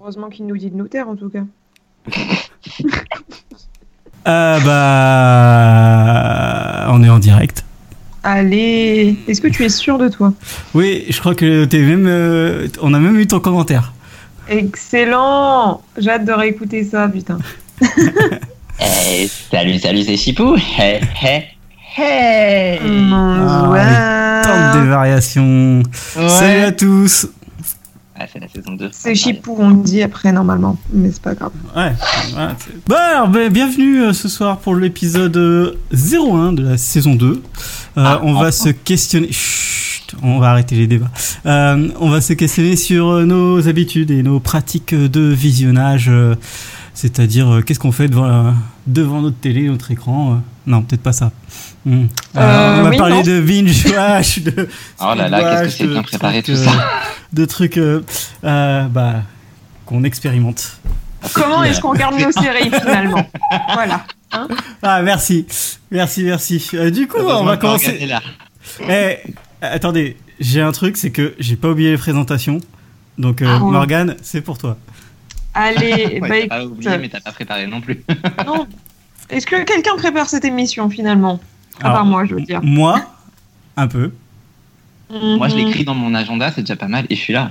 Heureusement qu'il nous dit de nous taire en tout cas. Euh, bah, on est en direct. Allez, est-ce que tu es sûr de toi? Oui, je crois que t'es même, euh, on a même eu ton commentaire. Excellent J'ai hâte de réécouter ça, putain. Eh, salut, salut, c'est Chipou. Hey, hey, hey. Ah, Tente des variations. Salut à tous. Ah, c'est la saison 2. C'est Chipou, on dit après normalement, mais c'est pas grave. Ouais. bon, alors, ben, bienvenue euh, ce soir pour l'épisode euh, 01 de la saison 2. Euh, Ah, on va enfin. se questionner. Chut, on va arrêter les débats. Euh, on va se questionner sur euh, nos habitudes et nos pratiques de visionnage. euh, C'est-à-dire, euh, qu'est-ce qu'on fait devant, la- devant notre télé, notre écran euh, Non, peut-être pas ça. Hmm. Euh, Euh, on va oui, parler non. de binge watch, de Oh là là, qu'est-ce que c'est de bien préparé trucs, tout euh, ça. de trucs euh, euh, bah, qu'on expérimente. Comment est-ce qu'on regarde nos séries finalement? Voilà. Ah, merci. Merci, merci. Euh, du coup, on va commencer. là. Eh, attendez, j'ai un truc, c'est que j'ai pas oublié les présentations. Donc, euh, Ah ouais. Morgane, c'est pour toi. Allez, Ouais, bah t'as pas oublié, mais t'as pas préparé non plus. non. Est-ce que quelqu'un prépare cette émission finalement? À part moi, je veux dire. Moi, un peu. Moi, je Mhm. l'écris dans mon agenda, c'est déjà pas mal, et je suis là.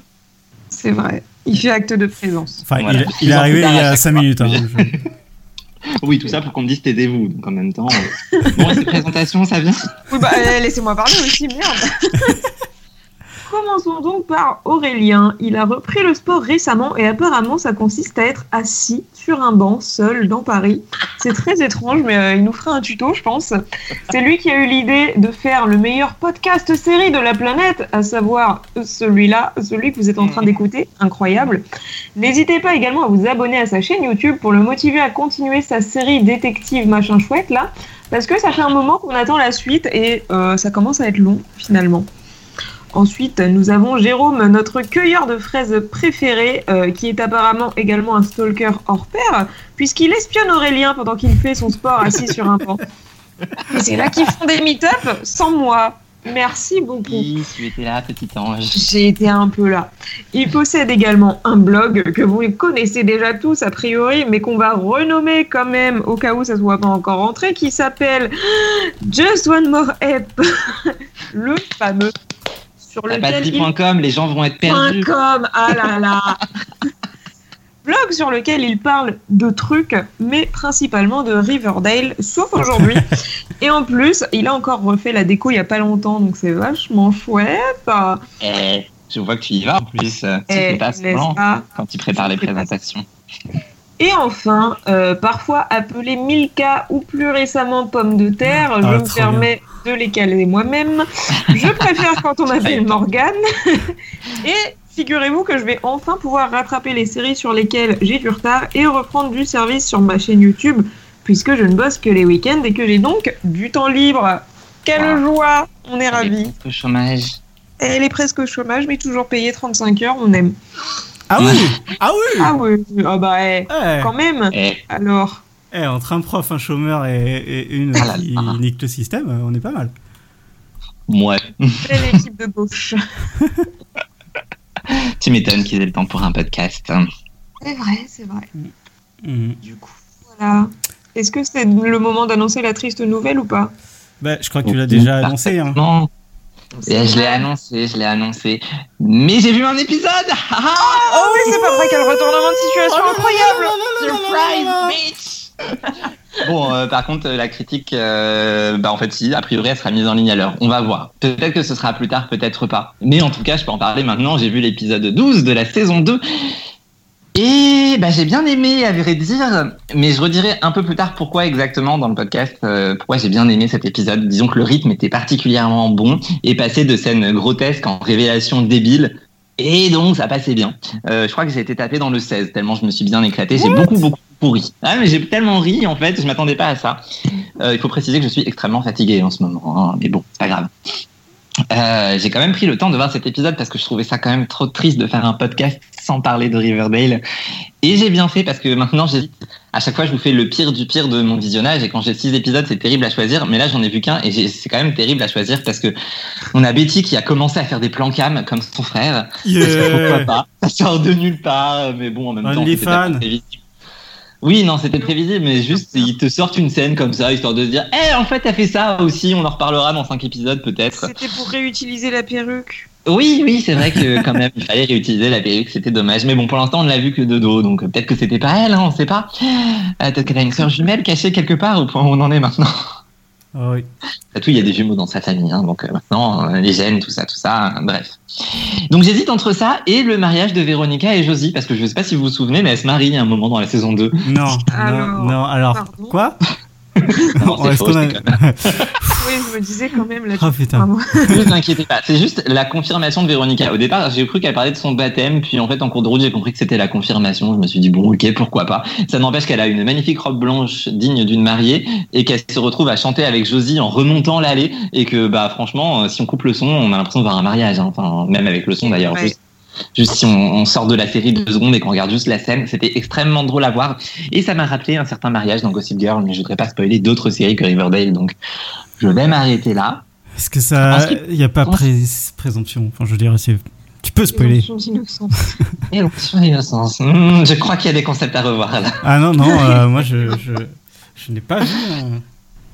C'est vrai. Il fait acte de présence. Enfin, Voilà. il, il est arrivé il y a chaque 5 fois. minutes. hein. Oui, tout ça pour qu'on me dise taisez-vous. Donc en même temps. euh, Bon, ces présentations, ça vient Oui, bah euh, laissez-moi parler aussi, merde. Commençons donc par Aurélien. Il a repris le sport récemment et apparemment ça consiste à être assis sur un banc seul dans Paris. C'est très étrange, mais euh, il nous fera un tuto, je pense. C'est lui qui a eu l'idée de faire le meilleur podcast série de la planète, à savoir celui-là, celui que vous êtes en train d'écouter. Incroyable. N'hésitez pas également à vous abonner à sa chaîne YouTube pour le motiver à continuer sa série détective machin chouette là. Parce que ça fait un moment qu'on attend la suite et euh, ça commence à être long finalement. Ensuite, nous avons Jérôme, notre cueilleur de fraises préféré, euh, qui est apparemment également un stalker hors pair, puisqu'il espionne Aurélien pendant qu'il fait son sport assis sur un banc. Et c'est là qu'ils font des meet-up sans moi. Merci beaucoup. Oui, tu étais là, petit ange. J'ai été un peu là. Il possède également un blog que vous connaissez déjà tous a priori, mais qu'on va renommer quand même au cas où ça soit pas encore rentré, qui s'appelle Just One More App, le fameux sur lequel il les gens vont être perdus. .com, ah là là Blog sur lequel il parle de trucs, mais principalement de Riverdale, sauf aujourd'hui. Et en plus, il a encore refait la déco il y a pas longtemps, donc c'est vachement chouette. Eh, je vois que tu y vas en plus. Tu Eh, pas quand tu prépares les présentations. Et enfin, euh, parfois appelé Milka ou plus récemment pomme de terre, Ah, je me permets de les caler moi-même. Je préfère quand on m'appelle Morgane. Et figurez-vous que je vais enfin pouvoir rattraper les séries sur lesquelles j'ai du retard et reprendre du service sur ma chaîne YouTube, puisque je ne bosse que les week-ends et que j'ai donc du temps libre. Quelle Wow. joie On est ravis. Au chômage. Elle est presque au chômage, mais toujours payée 35 heures, on aime. Ah oui Ah oui Ah oui, ah bah eh, Eh, quand même. Eh, Alors, eh, entre un prof, un chômeur et, et une Ah là qui nique le système, on est pas mal. ouais. belle équipe de gauche? Tu m'étonnes qu'ils aient le temps pour un podcast. hein. C'est vrai, c'est vrai. Mhm. Du coup, voilà. Est-ce que c'est le moment d'annoncer la triste nouvelle ou pas? Bah, je crois que tu l'as déjà annoncé. Hein. Non. Et je l'ai annoncé, je l'ai annoncé. Mais j'ai vu un épisode Ah ah Oh oui, c'est pas vrai, quel retournement de situation incroyable Surprise, bitch Bon, euh, par contre, euh, la critique, euh, bah en fait, si, a priori, elle sera mise en ligne à l'heure. On va voir. Peut-être que ce sera plus tard, peut-être pas. Mais en tout cas, je peux en parler maintenant. J'ai vu l'épisode 12 de la saison 2. Et bah, j'ai bien aimé, à vrai dire, mais je redirai un peu plus tard pourquoi exactement dans le podcast, euh, pourquoi j'ai bien aimé cet épisode. Disons que le rythme était particulièrement bon et passé de scènes grotesques en révélations débiles. Et donc, ça passait bien. Euh, je crois que j'ai été tapé dans le 16, tellement je me suis bien éclaté. J'ai beaucoup, beaucoup pourri. Ah, mais j'ai tellement ri, en fait, je m'attendais pas à ça. Euh, il faut préciser que je suis extrêmement fatigué en ce moment, hein, mais bon, c'est pas grave. Euh, j'ai quand même pris le temps de voir cet épisode parce que je trouvais ça quand même trop triste de faire un podcast sans parler de Riverdale. Et j'ai bien fait parce que maintenant j'hésite. À chaque fois, je vous fais le pire du pire de mon visionnage et quand j'ai six épisodes, c'est terrible à choisir. Mais là, j'en ai vu qu'un et c'est quand même terrible à choisir parce que on a Betty qui a commencé à faire des plans cam comme son frère. Yeah. Pourquoi pas? Ça sort de nulle part, mais bon, en même temps, Only c'était pas fan. prévisible. Oui, non, c'était prévisible, mais juste, ils te sortent une scène comme ça, histoire de se dire, eh, en fait, t'as fait ça aussi, on en reparlera dans cinq épisodes, peut-être. C'était pour réutiliser la perruque. Oui, oui, c'est vrai que quand même, il fallait réutiliser la perruque, c'était dommage. Mais bon, pour l'instant, on ne l'a vu que de dos, donc peut-être que c'était pas elle, hein, on sait pas. Euh, peut-être qu'elle a une sœur jumelle cachée quelque part, au point où on en est maintenant. Ah oui. Après tout, il y a des jumeaux dans sa famille, hein, donc euh, maintenant, euh, les gènes, tout ça, tout ça, euh, bref. Donc j'hésite entre ça et le mariage de Véronica et Josie, parce que je sais pas si vous vous souvenez, mais elle se marie à un moment dans la saison 2. Non, Alors, non, non, alors, pardon. quoi? Non, c'est faux. Oui, je me disais quand même là. Oh putain. Ne vous inquiétez pas, c'est juste la confirmation de Véronica. Au départ, j'ai cru qu'elle parlait de son baptême, puis en fait, en cours de route, j'ai compris que c'était la confirmation. Je me suis dit, bon, ok, pourquoi pas. Ça n'empêche qu'elle a une magnifique robe blanche digne d'une mariée et qu'elle se retrouve à chanter avec Josie en remontant l'allée et que, bah, franchement, euh, si on coupe le son, on a l'impression de voir un mariage. hein. Enfin, même avec le son d'ailleurs. Ouais. Juste, juste si on, on sort de la série deux secondes et qu'on regarde juste la scène, c'était extrêmement drôle à voir. Et ça m'a rappelé un certain mariage dans Gossip Girl, mais je voudrais pas spoiler d'autres séries que Riverdale, donc je vais m'arrêter là. Est-ce que ça. Il n'y a pas pré- présomption? Enfin, je veux dire. Tu peux spoiler. Présomption d'innocence. D'innocence. Hmm, je crois qu'il y a des concepts à revoir là. Ah non, non, euh, moi je. Je, je n'ai pas vu. hein.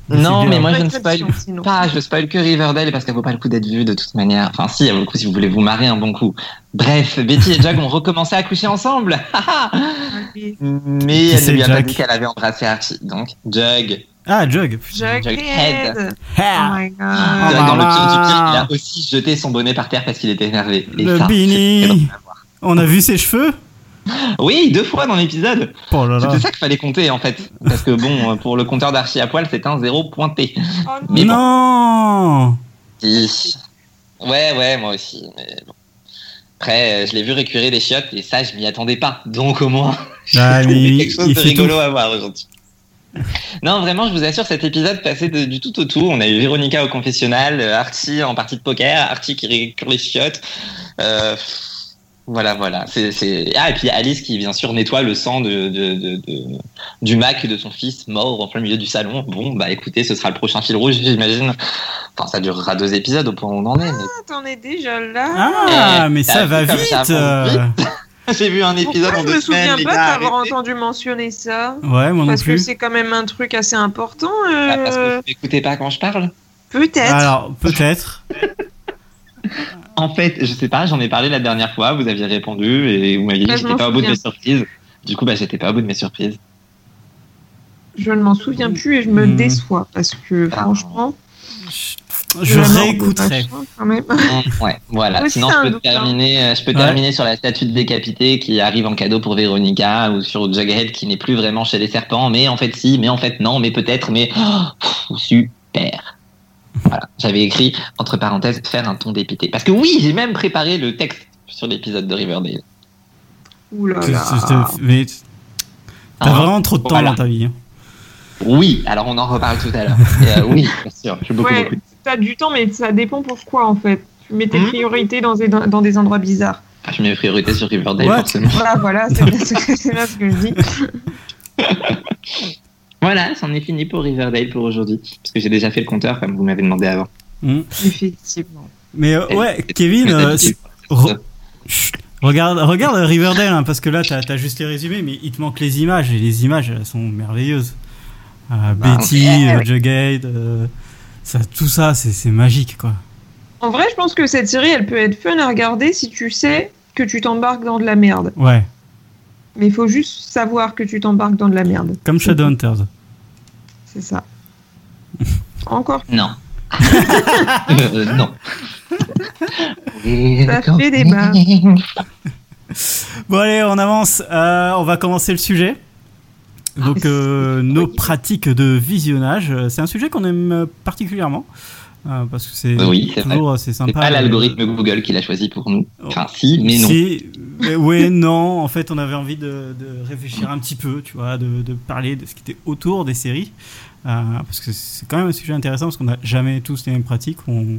Non, mais moi je ne spoil pas. Je spoil que Riverdale parce qu'elle vaut pas le coup d'être vue de toute manière. Enfin, si, elle vaut le coup si vous voulez vous marrer un bon coup. Bref, Betty et Jug ont recommencé à coucher ensemble. Mais elle c'est, ne lui a pas Jug dit qu'elle avait embrassé Archie. Donc, Jug. Ah, Jug. Jughead. Jughead. Oh my Jug, god. dans le pire du pire, il a aussi jeté son bonnet par terre parce qu'il était énervé. Et Le ça, Beanie. On a vu ses cheveux? Oui, deux fois dans l'épisode. Oh. C'était ça qu'il fallait compter en fait. Parce que bon, pour le compteur d'Archie à poil, c'est un zéro pointé. Oh Mais bon. non Si. Ouais, ouais, moi aussi. Mais bon. Après, euh, je l'ai vu récurer des chiottes et ça, je m'y attendais pas. Donc au moins, j'ai Ah, quelque chose de rigolo tout. à voir aujourd'hui. Non, vraiment, je vous assure, cet épisode passait de- du tout au tout. On a eu Véronica au confessionnal, euh, Archie en partie de poker, Archie qui récure les chiottes. Euh, voilà, voilà. C'est, c'est... Ah, et puis Alice qui, bien sûr, nettoie le sang de, de, de, de- du Mac de son fils mort en plein milieu du salon. Bon, bah écoutez, ce sera le prochain fil rouge, j'imagine. Enfin, ça durera deux épisodes au point où on en est. mais Ah, T'en es déjà là. Ah, Eh, mais ça va vite ça euh. J'ai vu un épisode Pourquoi en je deux me semaines. souviens pas d'avoir entendu mentionner ça Ouais, moi non Parce que plus. c'est quand même un truc assez important. Ah, parce que euh, vous m'écoutez pas quand je parle? Peut-être. Alors, peut-être. En fait, je sais pas, j'en ai parlé la dernière fois, vous aviez répondu et vous m'aviez dit Bah, que je j'étais pas au bout de mes surprises. Du coup, bah, j'étais pas au bout de mes surprises. Je ne m'en souviens plus et je me Hmm. déçois parce que Ah. franchement, Je réécouterai. machin, quand même. Ouais, voilà. Sinon, c'est je un peux, hein. terminer, euh, je peux Ouais. terminer sur la statue de décapité qui arrive en cadeau pour Véronica ou sur Jughead qui n'est plus vraiment chez les serpents, mais en fait si, mais en fait non, mais peut-être, mais oh. Voilà, j'avais écrit entre parenthèses faire un ton dépité. Parce que oui, j'ai même préparé le texte sur l'épisode de Riverdale. Ouh là là. Mais t'as Hein vraiment trop de temps Voilà. dans ta vie. hein. Oui, alors on en reparle tout à l'heure. Euh, oui, bien sûr, beaucoup, Ouais, beaucoup. t'as du temps, mais ça dépend pourquoi en fait. Tu mets tes Hmm. priorités dans des, dans des endroits bizarres. Ah, Je mets mes priorités sur Riverdale, What forcément. Voilà, voilà, c'est bien ce que je dis. Voilà, c'en est fini pour Riverdale pour aujourd'hui. Parce que j'ai déjà fait le compteur, comme vous m'avez demandé avant. Hmm. Effectivement. Mais euh, ouais, Kevin, euh, d'habitude, re- Chut. regarde, regarde Riverdale, hein, parce que là, t'as as juste les résumés, mais il te manque les images, et les images, elles sont merveilleuses. Euh, Bah, Betty, euh, ouais. Jughead, euh, ça, tout ça, c'est c'est magique, quoi. En vrai, je pense que cette série, elle peut être fun à regarder si tu sais que tu t'embarques dans de la merde. Ouais, Mais il faut juste savoir que tu t'embarques dans de la merde. comme Shadowhunters. C'est ça. Encore. Non. Euh, non. Ça fait débat. Bon allez, on avance. Euh, on va commencer le sujet. Donc euh, nos pratiques de visionnage, Euh, c'est un sujet qu'on aime euh, particulièrement euh, parce que c'est Oui, c'est toujours assez C'est sympa. pas de- l'algorithme Google qui l'a choisi pour nous. Oh. Enfin, si, mais non. Si, mais ouais, non. En fait, on avait envie de, de réfléchir un petit peu, tu vois, de, de parler de ce qui était autour des séries, euh, parce que c'est quand même un sujet intéressant parce qu'on n'a jamais tous les mêmes pratiques. On...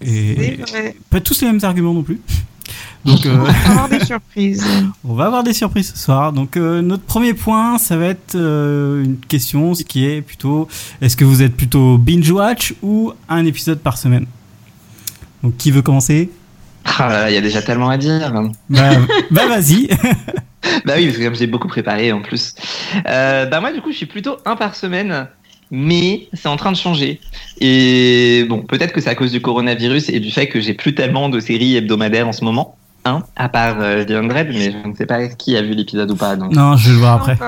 Et pas tous les mêmes arguments non plus. Donc, euh, On va avoir des surprises. on va avoir des surprises ce soir. Donc, euh, notre premier point, ça va être euh, une question, ce qui est plutôt est-ce que vous êtes plutôt binge-watch ou un épisode par semaine? Donc, qui veut commencer? Ah là là, il y a déjà tellement à dire. Bah, bah vas-y. Bah oui, parce que comme j'ai beaucoup préparé en plus. Euh, bah moi, du coup, je suis plutôt un par semaine, mais c'est en train de changer. Et bon, peut-être que c'est à cause du coronavirus et du fait que j'ai plus tellement de séries hebdomadaires en ce moment. Hein, à part euh, The Undread, mais je ne sais pas qui a vu l'épisode ou pas. Donc... non, je vais le voir après.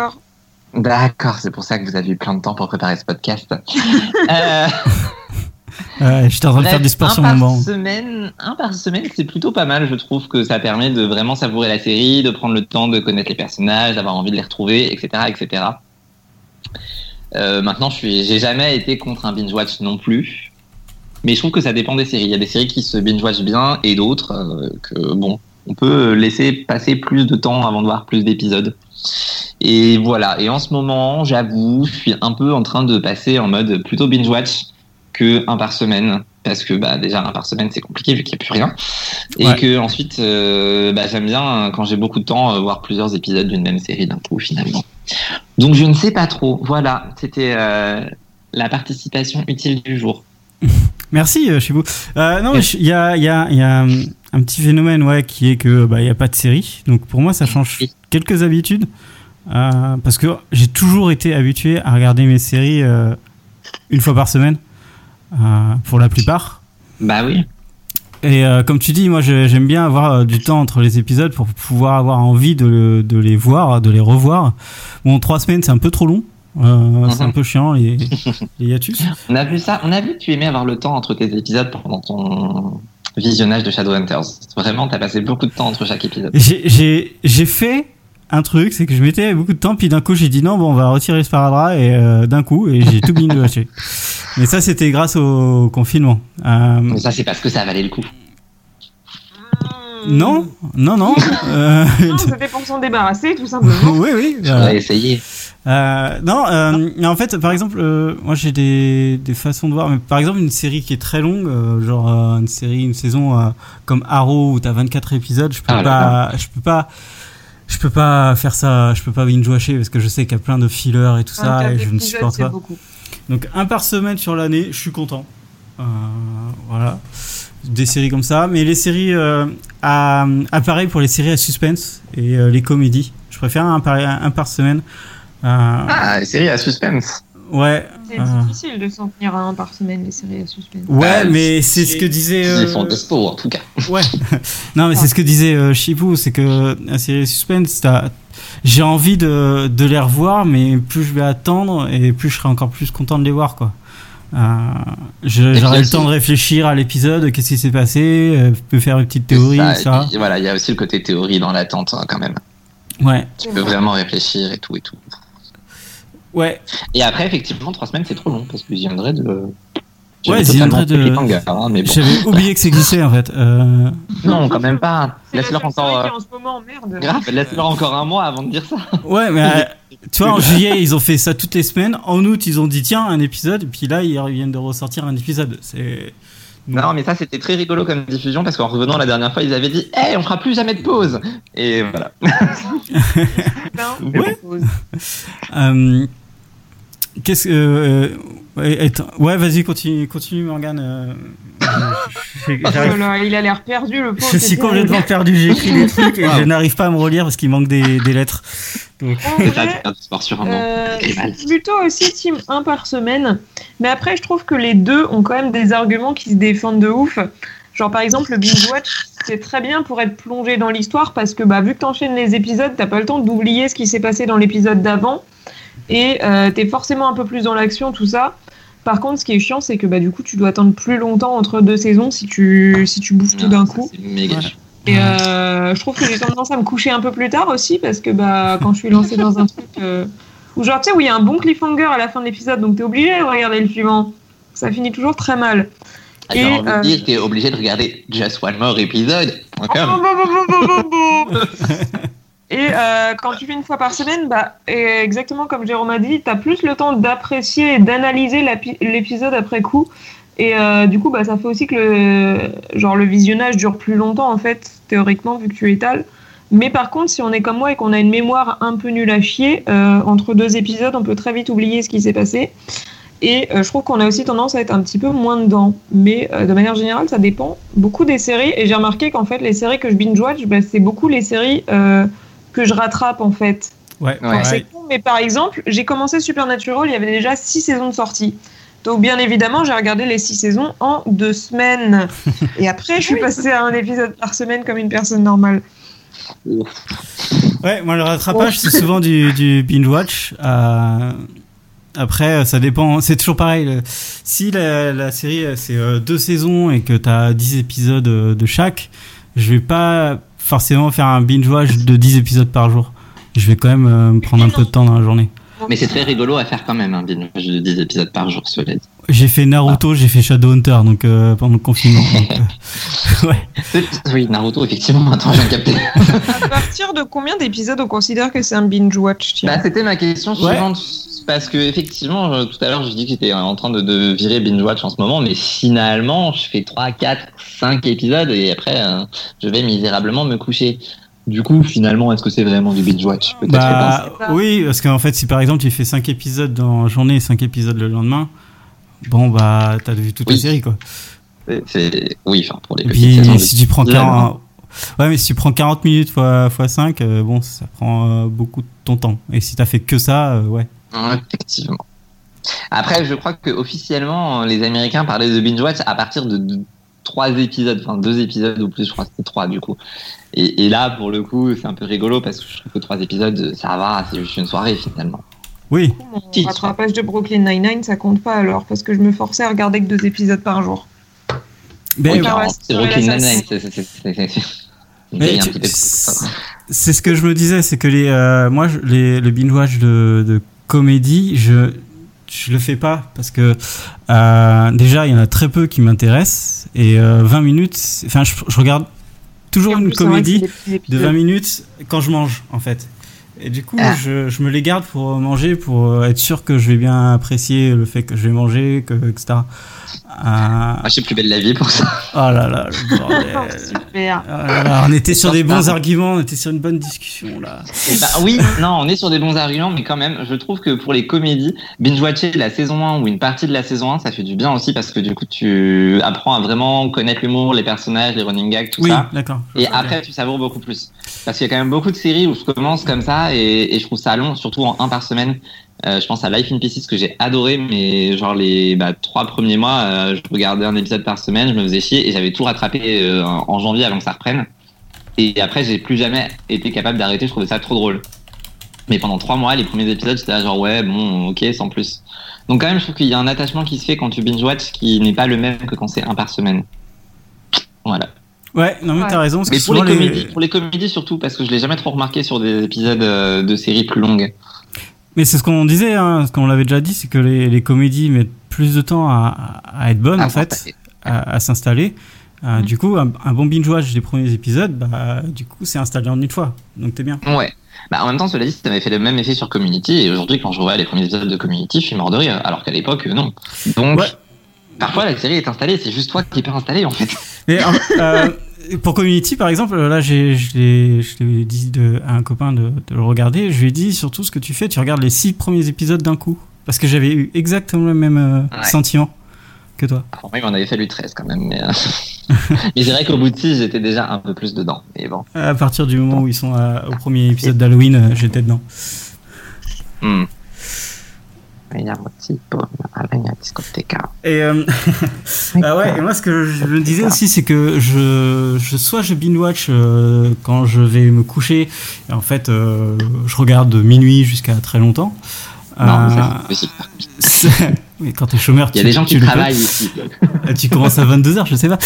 D'accord, c'est pour ça que vous avez eu plein de temps pour préparer ce podcast. euh, Ouais, J'étais en train de faire du sport sur par mon banc. Semaine, un par semaine, c'est plutôt pas mal. Je trouve que ça permet de vraiment savourer la série, de prendre le temps de connaître les personnages, d'avoir envie de les retrouver, etc., etc. Euh, maintenant, je suis, j'ai jamais été contre un binge watch non plus, mais je trouve que ça dépend des séries. Il y a des séries qui se binge watch bien et d'autres euh, que bon, on peut laisser passer plus de temps avant de voir plus d'épisodes. Et voilà. Et en ce moment, j'avoue, je suis un peu en train de passer en mode plutôt binge watch que un par semaine parce que bah déjà un par semaine c'est compliqué vu qu'il n'y a plus rien et Ouais. que ensuite euh, bah, j'aime bien euh, quand j'ai beaucoup de temps euh, voir plusieurs épisodes d'une même série d'un coup finalement donc je ne sais pas trop voilà c'était euh, la participation utile du jour Merci, chez vous. Non, il y a, il y, a, il y a un petit phénomène ouais, qui est que bah, il n'y a pas de série. Donc pour moi, ça change Oui. quelques habitudes. Parce que j'ai toujours été habitué à regarder mes séries une fois par semaine, pour la plupart. bah oui Et euh, comme tu dis, moi j'aime bien avoir euh, du temps entre les épisodes pour pouvoir avoir envie de, le- de les voir, de les revoir. Bon, trois semaines, c'est un peu trop long. Euh, C'est un Mhm. peu chiant les, les hiatus. on a vu ça on a vu que tu aimais avoir le temps entre tes épisodes pendant ton visionnage de Shadowhunters vraiment t'as passé beaucoup de temps entre chaque épisode j'ai fait un truc, c'est que je mettais beaucoup de temps, puis d'un coup j'ai dit non, bon, on va retirer le sparadrap, et euh, d'un coup, et j'ai tout binge watché. Mais ça, c'était grâce au confinement. Euh, mais ça c'est parce que ça valait le coup non, non, non. euh, Non, C'était pour s'en débarrasser, tout simplement. oui, oui. on euh, va essayer Euh, non, euh, mais en fait, par exemple, euh, moi j'ai des, des façons de voir. Mais par exemple, une série qui est très longue, euh, genre euh, une série, une saison euh, comme Arrow où t'as 24 épisodes, je peux Ah là pas, je peux pas, je peux pas faire ça, je peux pas binge watcher parce que je sais qu'il y a plein de fillers et tout ça 24 et je ne supporte pas. beaucoup. Donc un par semaine sur l'année, je suis content. Euh, voilà. Des séries comme ça, mais les séries euh, à, à pareil pour les séries à suspense et euh, les comédies. Je préfère un par, un par semaine. Euh, ah série à suspense Ouais. C'est euh, difficile de s'en tenir à un par semaine, les séries à suspense. Ouais, Ah, mais c'est ce que disait. ils euh, font des sports en tout cas Ouais. non, mais c'est ce que disait euh, Chipou, c'est que la série suspense, t'as- j'ai envie de, de les revoir, mais plus je vais attendre et plus je serai encore plus content de les voir, quoi. Euh, J'aurai le temps de réfléchir à l'épisode, qu'est-ce qui s'est passé, euh, je peux faire une petite théorie, Ça, et puis, voilà, il y a aussi le côté théorie dans l'attente hein, quand même. Ouais, Tu peux vraiment réfléchir et tout et tout. Ouais. Et après, effectivement, trois semaines c'est trop long parce que j'y viendrai de. Ouais, pris euh, cliffhanger, hein, bon. J'avais oublié que ça existait en fait. Euh, Non, quand même pas. Laisse-leur encore. euh, en ce moment, merde. Grave, laisse-leur encore un mois avant de dire ça. Ouais, mais euh, tu vois, en juillet, ils ont fait ça toutes les semaines. En août, ils ont dit tiens, un épisode. Et puis là, ils viennent de ressortir un épisode. C'est. Non, mais ça c'était très rigolo comme diffusion parce qu'en revenant la dernière fois, ils avaient dit Hey, on fera plus jamais de pause Et voilà. Putain, Ouais. pause. Euh, Qu'est-ce que. euh, ouais, attends. ouais, vas-y, continue, continue, Morgane. euh, je- je- Oh j'arrive- là là, il a l'air perdu, le pauvre. Je suis complètement perdu, j'ai écrit des trucs et je n'arrive pas à me relire parce qu'il manque des, des lettres. Donc, sur un. Euh, plutôt aussi team 1 par semaine. Mais après, je trouve que les deux ont quand même des arguments qui se défendent de ouf. Genre, par exemple, le binge watch, c'est très bien pour être plongé dans l'histoire parce que, bah, vu que t'enchaînes les épisodes, t'as pas le temps d'oublier ce qui s'est passé dans l'épisode d'avant. Et euh, t'es forcément un peu plus dans l'action, tout ça. Par contre, ce qui est chiant, c'est que bah, du coup, tu dois attendre plus longtemps entre deux saisons si tu, si tu bouffes tout d'un Ah, ça, coup. C'est méga chiant. Et euh, je trouve que j'ai tendance à me coucher un peu plus tard aussi parce que bah, quand je suis lancée dans un truc euh, où genre tu sais où il y a un bon cliffhanger à la fin de l'épisode donc t'es obligé de regarder le suivant. Ça finit toujours très mal. Ah, Et, envie de euh, dire, t'es obligé de regarder Just One More Episode. Oh, Et euh, quand tu fais une fois par semaine, bah, exactement comme Jérôme a dit, t'as plus le temps d'apprécier et d'analyser l'épisode après coup. Et euh, du coup, bah, ça fait aussi que le, genre, le visionnage dure plus longtemps, en fait, théoriquement, vu que tu étales. Mais par contre, si on est comme moi et qu'on a une mémoire un peu nulle à chier, euh, entre deux épisodes, on peut très vite oublier ce qui s'est passé. Et je trouve qu'on a aussi tendance à être un petit peu moins dedans. Mais de manière générale, ça dépend beaucoup des séries. Et j'ai remarqué qu'en fait, les séries que je binge-watch, bah, c'est beaucoup les séries que je rattrape, en fait. Ouais, Ouais. C'est con, mais par exemple, j'ai commencé Supernatural, il y avait déjà six saisons de sortie. Donc, bien évidemment, j'ai regardé les six saisons en deux semaines. Et après, je suis passée à un épisode par semaine comme une personne normale. Ouais, moi le rattrapage c'est souvent du, du binge watch. Euh, après, ça dépend. C'est toujours pareil. Si la, la série euh, c'est euh, deux saisons et que t'as 10 épisodes de chaque, je vais pas forcément faire un binge watch de 10 épisodes par jour. Je vais quand même euh, me prendre un peu de temps dans la journée. Mais c'est très rigolo à faire quand même, un binge de 10 épisodes par jour, cela dit. J'ai fait Naruto, j'ai fait Shadowhunter donc euh, pendant le confinement. donc, euh, ouais. Oui, Naruto, effectivement, attends, de capter. À partir de combien d'épisodes on considère que c'est un binge-watch tiens? Bah, c'était ma question Ouais. suivante. Parce que, effectivement, je- tout à l'heure, je dis que j'étais en train de, de virer binge watch en ce moment, mais finalement, je fais 3, 4, 5 épisodes et après, euh, je vais misérablement me coucher. Du coup, finalement, est-ce que c'est vraiment du binge watch? Bah, oui, parce qu'en fait, si par exemple tu fais 5 épisodes dans la journée et 5 épisodes le lendemain, bon bah t'as vu toute la Oui. série quoi. c'est- c'est. Oui, enfin, pour les Et petites puis saisons si tu prends Là, 40... Ouais, mais si tu prends 40 minutes fois, fois 5, euh, bon, ça prend euh, beaucoup de ton temps. Et si t'as fait que ça, euh, ouais. Effectivement. Après, je crois que officiellement, les Américains parlaient de binge watch à partir de, de trois épisodes, enfin deux épisodes ou plus, je crois que c'était trois du coup. Et, et là, pour le coup, c'est un peu rigolo parce que je trouve que trois épisodes, ça va, c'est juste une soirée finalement. Oui, Mon rattrapage de Brooklyn Nine-Nine, ça compte pas alors, parce que je me forçais à regarder que deux épisodes par jour. Ben, c'est Brooklyn Nine-Nine, c'est- ce que je me disais, c'est que les, euh, moi, les, le binge watch de, de comédie, je je le fais pas parce que euh, déjà il y en a très peu qui m'intéressent et euh, 20 minutes, enfin je, je regarde toujours une comédie de épisodes. 20 minutes quand je mange en fait. Et du coup, Ah. je, je me les garde pour manger, pour euh, être sûr que je vais bien apprécier le fait que je vais manger, que, etc. Ah, je suis plus belle la vie pour ça. oh là là, le bordel. Super. Oh là là, on était sur des bons arguments, on était sur une bonne discussion là. Eh ben, oui, non, on est sur des bons arguments, mais quand même, je trouve que pour les comédies, binge-watcher la saison 1 ou une partie de la saison 1, ça fait du bien aussi parce que du coup, tu apprends à vraiment connaître l'humour, les personnages, les running gags, tout Oui, ça. d'accord. Et après, tu savoures beaucoup plus. Parce qu'il y a quand même beaucoup de séries où je commence comme ça et, et je trouve ça long, surtout en un par semaine. Euh, je pense à Life in Pieces que j'ai adoré, mais genre les bah, trois premiers mois, euh, je regardais un épisode par semaine, je me faisais chier et j'avais tout rattrapé euh, en janvier avant que ça reprenne. Et après, j'ai plus jamais été capable d'arrêter, je trouvais ça trop drôle. Mais pendant trois mois, les premiers épisodes, j'étais là genre ouais, bon, ok, sans plus. Donc quand même, je trouve qu'il y a un attachement qui se fait quand tu binge-watch qui n'est pas le même que quand c'est un par semaine. Voilà. Ouais, non mais Ouais. t'as raison. Parce Mais que pour les, comédies, pour les comédies surtout, parce que je l'ai jamais trop remarqué sur des épisodes de séries plus longues. Mais c'est ce qu'on disait, hein, ce qu'on l'avait déjà dit, c'est que les, les comédies mettent plus de temps à, à être bonnes À en fait, à, à s'installer. Euh, Mm. Du coup, un, un bon binge watch des premiers épisodes, bah, du coup, c'est installé en une fois. Donc t'es bien. Ouais. Bah, en même temps, cela dit, ça m'avait fait le même effet sur Community, et aujourd'hui, quand je revois les premiers épisodes de Community, je suis mort de rire, alors qu'à l'époque, euh, non. Donc, Ouais. parfois, la série est installée, c'est juste toi qui n'es pas installé, en fait. Mais euh, pour Community, par exemple, là, j'ai, je l'ai, dit de, à un copain de, de le regarder. Je lui ai dit surtout ce que tu fais, tu regardes les six premiers épisodes d'un coup, parce que j'avais eu exactement le même euh, Ouais. sentiment que toi. Alors, moi, il m'en avait fallu 13 quand même, mais, euh, mais c'est vrai qu'au bout de 6, j'étais déjà un peu plus dedans. Mais bon. À partir du moment où ils sont à- au premier épisode d'Halloween, euh, j'étais dedans. Hmm. Vediamo tipo alla discoteca. Et euh, ah ouais, et moi ce que je me disais aussi, c'est que je, je soit je binge watch euh, quand je vais me coucher, et en fait euh, je regarde de minuit jusqu'à très longtemps. Non, mais ça, Euh, c'est oui, quand t'es chômeur, Il y a tu- des gens tu qui le travaillent ici. Tu commences à 22h, je sais pas.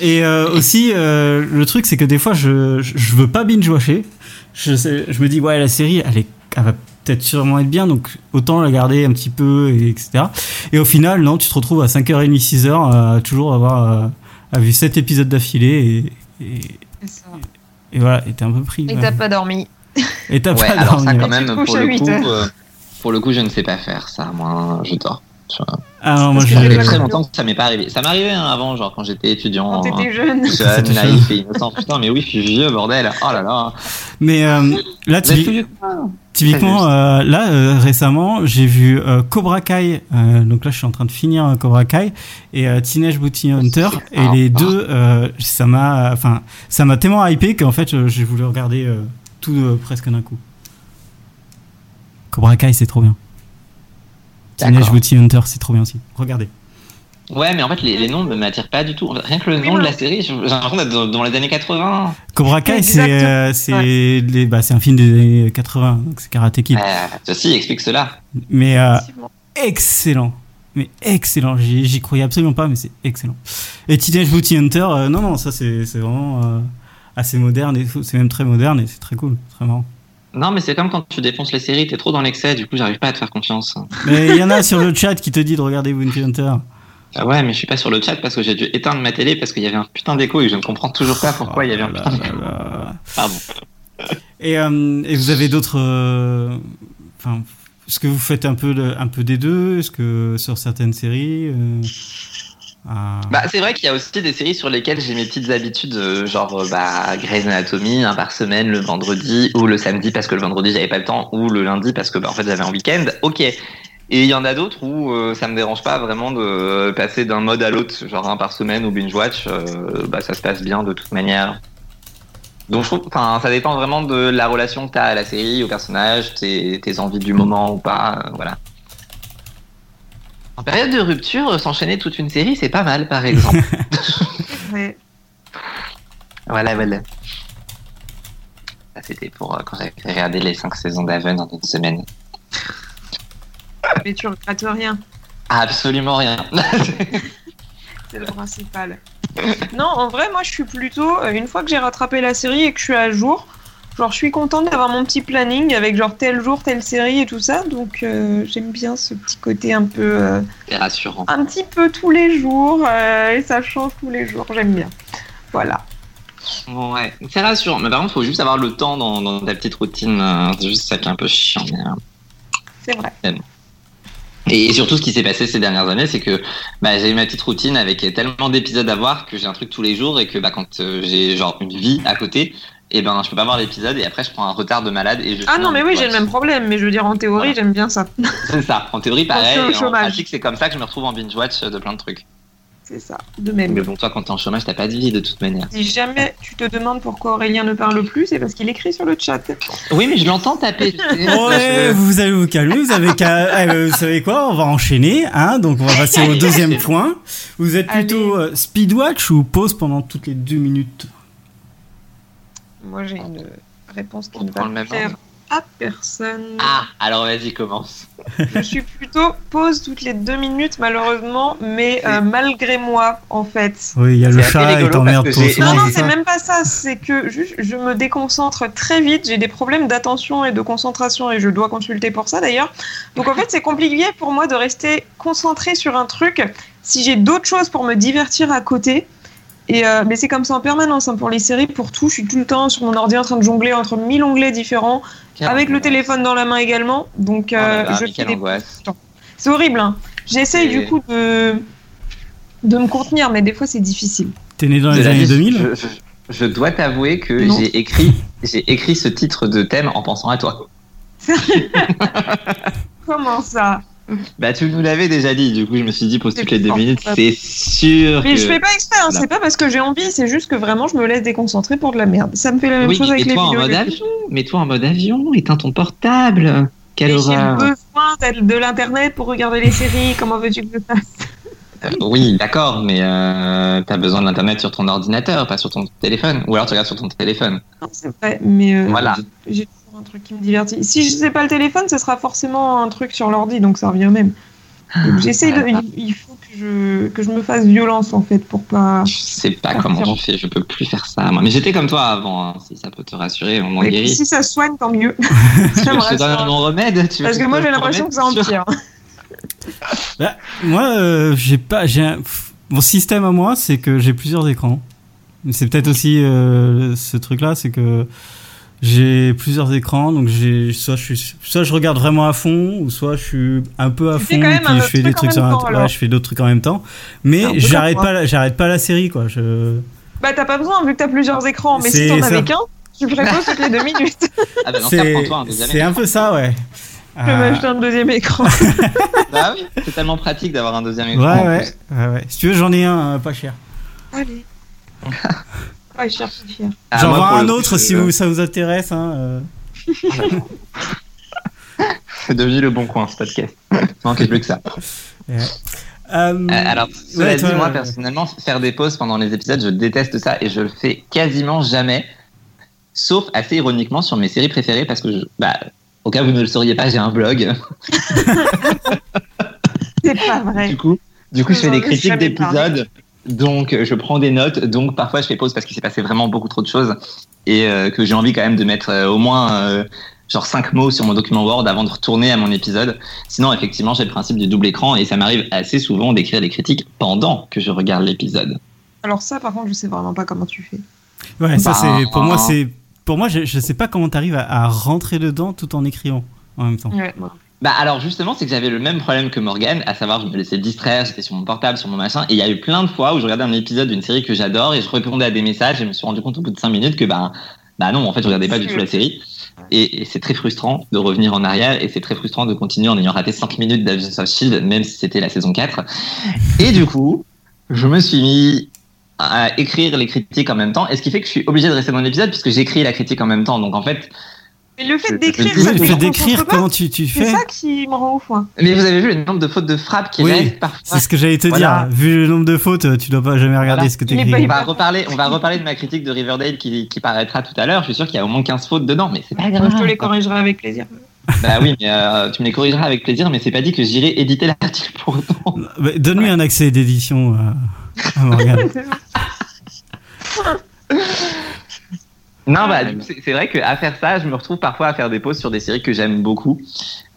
Et aussi, le truc, c'est que des fois, je, je, je veux pas binge-watcher. Je, sais- je me dis, ouais, la série, elle, est, elle va peut-être sûrement être bien, donc autant la garder un petit peu, et etc. Et au final, non, tu te retrouves à 5h30, 6h, à toujours avoir euh, à vu 7 épisodes d'affilée, et, voilà, et t'es un peu pris. Et ouais. t'as pas dormi. Et t'as Ouais, pas alors ça, dormi. quand même, pour le coup, euh, pour le coup, je ne sais pas faire ça. Moi, je dors. Ah non, moi Ça fait pas très longtemps que ça m'est pas arrivé. Ça m'arrivait hein, avant, genre quand j'étais étudiant. Quand t'étais jeune. Jeune, C'était naïf et innocent. Putain, mais oui, je suis vieux, bordel. Oh là là. Mais euh, là, typi- typiquement, euh, là euh, récemment, j'ai vu euh, Cobra Kai. euh, donc là, je suis en train de finir euh, Cobra Kai et euh, Teenage Booty Hunter. Et Ah. les deux, euh, ça m'a, enfin, ça m'a tellement hypé qu'en fait, j'ai voulu regarder euh, tout euh, presque d'un coup. Cobra Kai, c'est trop bien. Teenage. Booty Hunter, c'est trop bien aussi. Regardez. Ouais, mais en fait, les, les noms ne m'attirent pas du tout. Rien que le nom de la série, j'ai l'impression d'être dans, dans les années 80. Cobra Kai, c'est euh, c'est les- bah, c'est un film des années 80, donc c'est Karate Kid. Euh, ceci explique cela. Mais euh, excellent. Mais excellent. J'y croyais absolument pas, mais c'est excellent. Et Teenage Booty Hunter, euh, non, non, ça c'est c'est vraiment euh, assez moderne c'est même très moderne et c'est très cool, très marrant. Non, mais c'est comme quand tu défonces les séries, t'es trop dans l'excès, du coup, j'arrive pas à te faire confiance. Mais il y en a sur le chat qui te dit de regarder Bounty Hunter. Ah ouais, mais je suis pas sur le chat parce que j'ai dû éteindre ma télé parce qu'il y avait un putain d'écho et je ne comprends toujours pas pourquoi il y avait un Oh putain d'écho. Pardon. Et, euh, et vous avez d'autres. euh, Enfin, est-ce que vous faites un peu, un peu des deux? Est-ce que sur certaines séries. euh, Bah, c'est vrai qu'il y a aussi des séries sur lesquelles j'ai mes petites habitudes, euh, genre euh, bah, Grey's Anatomy, un par semaine le vendredi, ou le samedi parce que le vendredi j'avais pas le temps, ou le lundi parce que bah, en fait j'avais un week-end. Ok. Et il y en a d'autres où euh, ça me dérange pas vraiment de passer d'un mode à l'autre, genre un par semaine ou binge watch, euh, bah, ça se passe bien de toute manière. Donc je trouve, ça dépend vraiment de la relation que t'as à la série, au personnage, tes, tes envies du moment ou pas, euh, voilà. En période de rupture, euh, s'enchaîner toute une série, c'est pas mal, par exemple. Ouais. Voilà, voilà. Ça, c'était pour euh, quand j'avais regardé les 5 saisons d'Aven en une semaine. Mais tu regrettes rien. Absolument rien. C'est le principal. Non, en vrai, moi, je suis plutôt. euh, Une fois que j'ai rattrapé la série et que je suis à jour, genre, je suis contente d'avoir mon petit planning avec genre tel jour, telle série et tout ça. Donc, euh, j'aime bien ce petit côté un peu. euh, c'est rassurant. un petit peu tous les jours. euh, et ça change tous les jours. J'aime bien. Voilà. Ouais, c'est rassurant. Mais par contre, faut juste avoir le temps dans, dans ta petite routine. euh, C'est juste ça qui est un peu chiant. mais, euh, C'est vrai. Et surtout, ce qui s'est passé ces dernières années, c'est que bah, j'ai eu ma petite routine avec tellement d'épisodes à voir que j'ai un truc tous les jours et que bah, quand j'ai genre une vie à côté, et ben je peux pas voir l'épisode et après je prends un retard de malade et je. Ah non, mais oui, j'ai le même problème. Mais je veux dire, en théorie, Voilà. j'aime bien ça. C'est ça. En théorie, pareil. Quand je suis au et en pratique, c'est comme ça que je me retrouve en binge watch de plein de trucs. C'est ça. De même. Mais bon, toi, quand t'es en chômage, t'as pas de vie de toute manière. Si jamais tu te demandes pourquoi Aurélien ne parle plus, c'est parce qu'il écrit sur le chat. Oui, mais je l'entends taper. Ouais, vous allez vous calmer, vous avez qu'à, eh, euh, vous savez quoi, on va enchaîner, hein, donc on va passer au deuxième point. Vous êtes plutôt euh, speedwatch ou pause pendant toutes les deux minutes Moi, j'ai une réponse qui On ne va le même plaire ordre. à personne. Ah, alors vas-y, commence. Je suis plutôt pause toutes les deux minutes, malheureusement, mais euh, malgré moi, en fait. Oui, il y a le chat, rigolo il t'emmerde parce que trop j'ai- souvent, Non, non, c'est même pas ça. C'est que juste, je me déconcentre très vite. J'ai des problèmes d'attention et de concentration et je dois consulter pour ça d'ailleurs. Donc en fait, c'est compliqué pour moi de rester concentré sur un truc si j'ai d'autres choses pour me divertir à côté. Et euh, mais c'est comme ça en permanence hein, pour les séries, pour tout. Je suis tout le temps sur mon ordi en train de jongler entre mille onglets différents, avec le téléphone dans la main également. Donc Oh là euh, là, je mais fais quelle des angoisse. c'est horrible. Hein. J'essaye Et- du coup de de me contenir, mais des fois c'est difficile. T'es né dans les années vie, 2000 je, je- je dois t'avouer que j'ai écrit, j'ai écrit ce titre de thème en pensant à toi. Comment ça? Bah, tu nous l'avais déjà dit, du coup, je me suis dit, C'est toutes les deux minutes, c'est sûr Mais que... je fais pas exprès, hein, c'est pas parce que j'ai envie, c'est juste que vraiment je me laisse déconcentrer pour de la merde. Ça me fait la même Oui, chose avec les vidéos. mode YouTube. avion, mets-toi en mode avion, éteins ton portable. Quelle Et J'ai horreur. besoin de l'internet pour regarder les séries. Comment veux-tu que je fasse? Euh, oui, d'accord, mais euh, t'as besoin de l'internet sur ton ordinateur, pas sur ton téléphone. Ou alors tu regardes sur ton téléphone. Non, C'est vrai, mais euh, Voilà. j'ai un truc qui me divertit. Si je sais pas le téléphone, ce sera forcément un truc sur l'ordi, donc ça revient au même. Donc, J'essaye de. Il faut que je, que je me fasse violence en fait pour pas. Je sais pas Ah, comment je fais, je peux plus faire ça. Moi. Mais j'étais comme toi avant, hein, si ça peut te rassurer, on m'en guérit. si ça se soigne, tant mieux. Tu ça me je te donne rassure. un bon remède Tu veux Parce que moi j'ai l'impression que ça empire. Bah, moi, euh, j'ai pas, j'ai un- pff, mon système à moi, c'est que j'ai plusieurs écrans. C'est peut-être aussi euh, ce truc-là, c'est que J'ai plusieurs écrans, donc j'ai soit je suis soit je regarde vraiment à fond, ou soit je suis un peu à Tu fond, un puis je fais des truc en trucs sur même un, temps, ouais, je fais d'autres trucs en même temps. Mais j'arrête pas, la- j'arrête pas la série, quoi. Je... Bah, t'as pas besoin vu que t'as plusieurs écrans, mais si t'en avais qu'un, tu ferais pas toutes les deux minutes? Ah bah cas, C'est un deuxième c'est un écran. peu ça, ouais. Je vais Ah, m'acheter un deuxième écran. Bah oui, c'est tellement pratique d'avoir un deuxième écran. ouais, en ouais, ouais. Si tu veux, j'en ai un euh, pas cher. Allez. Ouais, je cherche fier. Ah, J'en vois un autre si euh, vous- ça vous intéresse. Hein, euh. C'est devenu le bon coin ce podcast. Il manquait plus que ça. Euh, Euh, alors, cela ouais, dit, toi, moi euh, personnellement, faire des pauses pendant les épisodes, je déteste ça et je le fais quasiment jamais, sauf assez ironiquement sur mes séries préférées parce que, je, bah, au cas où vous ne le sauriez pas, j'ai un blog. C'est pas vrai. Du coup, du coup, je fais des critiques d'épisodes. Donc, je prends des notes. Donc, parfois, je fais pause parce qu'il s'est passé vraiment beaucoup trop de choses et euh, que j'ai envie quand même de mettre euh, au moins euh, genre cinq mots sur mon document Word avant de retourner à mon épisode. Sinon, effectivement, j'ai le principe du double écran et ça m'arrive assez souvent d'écrire des critiques pendant que je regarde l'épisode. Alors, ça, par contre, je sais vraiment pas comment tu fais. Ouais, ça Bah, c'est pour moi euh, c'est pour moi je, je sais pas comment t'arrives à, à rentrer dedans tout en écrivant en même temps. Ouais, moi. Bah alors justement, c'est que j'avais le même problème que Morgan, à savoir je me laissais distraire, j'étais sur mon portable, sur mon machin, et il y a eu plein de fois où je regardais un épisode d'une série que j'adore et je répondais à des messages et je me suis rendu compte au bout de 5 minutes que bah, bah non, en fait je regardais pas du tout la série. Et, c'est très frustrant de revenir en arrière et c'est très frustrant de continuer en ayant raté 5 minutes d'Agents of Shield, même si c'était la saison 4. Et du coup, je me suis mis à écrire les critiques en même temps, et ce qui fait que je suis obligé de rester dans l'épisode puisque j'écris la critique en même temps. Donc en fait, Mais le fait d'écrire, le fait d'écrire comment tu, tu C'est fais. ça qui me rend ouf, moi. mais vous avez vu le nombre de fautes de frappe qui Oui, parfois. C'est ce que j'allais te Voilà. dire. Vu le nombre de fautes, tu dois pas jamais regarder Voilà. ce que t'écris. pas On va reparler, on va reparler de ma critique de Riverdale qui, qui paraîtra tout à l'heure. Je suis sûr qu'il y a au moins 15 fautes dedans, mais c'est pas grave. Je te les corrigerai avec plaisir. Bah oui, mais euh, tu me les corrigeras avec plaisir, mais c'est pas dit que j'irai éditer l'article pour autant. Bah, Donne-lui un accès d'édition euh, à Morgane. Non, bah du coup, c'est vrai qu'à faire ça, je me retrouve parfois à faire des pauses sur des séries que j'aime beaucoup.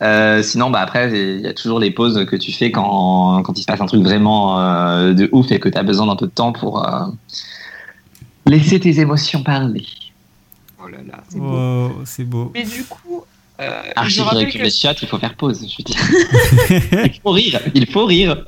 Euh, sinon, bah après, il y a toujours les pauses que tu fais quand, quand il se passe un truc vraiment euh, de ouf et que tu as besoin d'un peu de temps pour euh, laisser tes émotions parler. Oh là là, c'est beau. Oh, c'est beau. Mais du coup, euh, récupère que il faut faire pause. Je veux dire. il faut rire, il faut rire.